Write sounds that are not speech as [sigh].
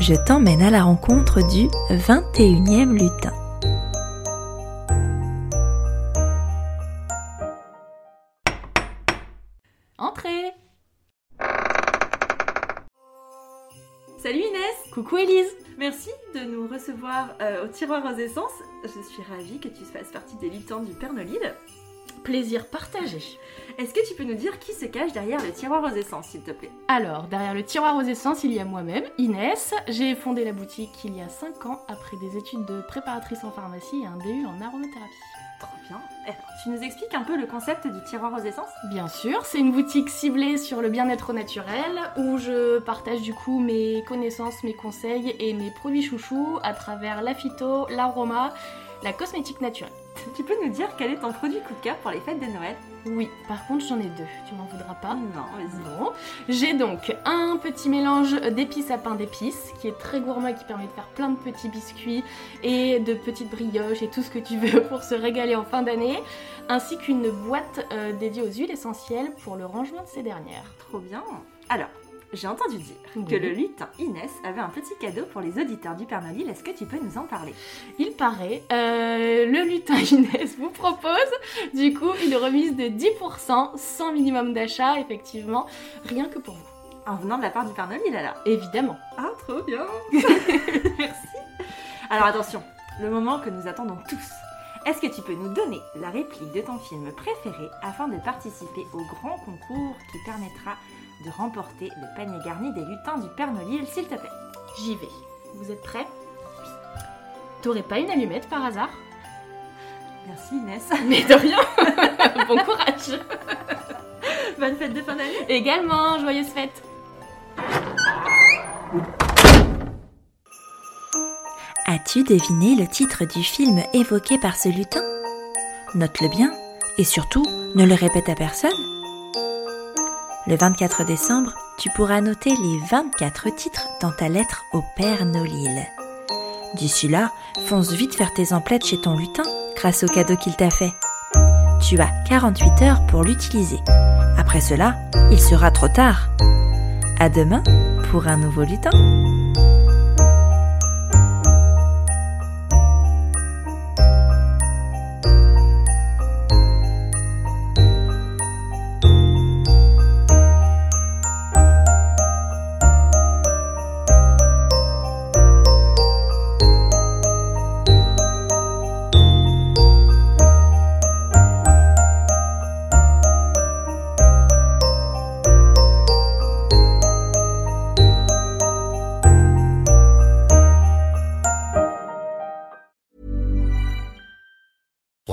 Je t'emmène à la rencontre du 21e lutin. Entrez Salut Inès Coucou Elise Merci de nous recevoir euh, au tiroir aux essences. Je suis ravie que tu fasses partie des lutins du Père Nolil. Plaisir partagé. Est-ce que tu peux nous dire qui se cache derrière le tiroir aux essences, s'il te plaît? Alors, derrière le tiroir aux essences, il y a moi-même, Inès. J'ai fondé la boutique il y a 5 ans après des études de préparatrice en pharmacie et un DU en aromathérapie. Trop bien. Alors, tu nous expliques un peu le concept du tiroir aux essences? Bien sûr, c'est une boutique ciblée sur le bien-être naturel où je partage du coup mes connaissances, mes conseils et mes produits chouchous à travers la phyto, l'aroma, la cosmétique naturelle. Tu peux nous dire quel est ton produit coup de cœur pour les fêtes de Noël? Oui, par contre j'en ai deux, tu m'en voudras pas Non, vas-y. Bon, j'ai donc un petit mélange d'épices à pain d'épices qui est très gourmand et qui permet de faire plein de petits biscuits et de petites brioches et tout ce que tu veux pour se régaler en fin d'année, ainsi qu'une boîte euh, dédiée aux huiles essentielles pour le rangement de ces dernières. Trop bien. Alors, j'ai entendu dire Oui. que le lutin Inès avait un petit cadeau pour les auditeurs du Père. Est-ce que tu peux nous en parler? Il paraît, euh, le lutin [laughs] Inès vous propose du coup une remise de 10% sans minimum d'achat, effectivement, rien que pour vous. En venant de la part du Père Nolil, alors? Évidemment. Ah, trop bien [laughs] Merci Alors attention, le moment que nous attendons tous. Est-ce que tu peux nous donner la réplique de ton film préféré afin de participer au grand concours qui permettra de remporter le panier garni des lutins du Père Nolil, s'il te plaît. J'y vais. Vous êtes prêts? T'aurais pas une allumette par hasard? Merci Inès. [laughs] Mais de rien. [laughs] Bon courage. Bonne fête de fin d'année. Également, joyeuse fête. As-tu deviné le titre du film évoqué par ce lutin? Note-le bien et surtout ne le répète à personne. Le 24 décembre, tu pourras noter les 24 titres dans ta lettre au Père Nolil. D'ici là, fonce vite faire tes emplettes chez ton lutin grâce au cadeau qu'il t'a fait. Tu as 48 heures pour l'utiliser. Après cela, il sera trop tard. À demain pour un nouveau lutin.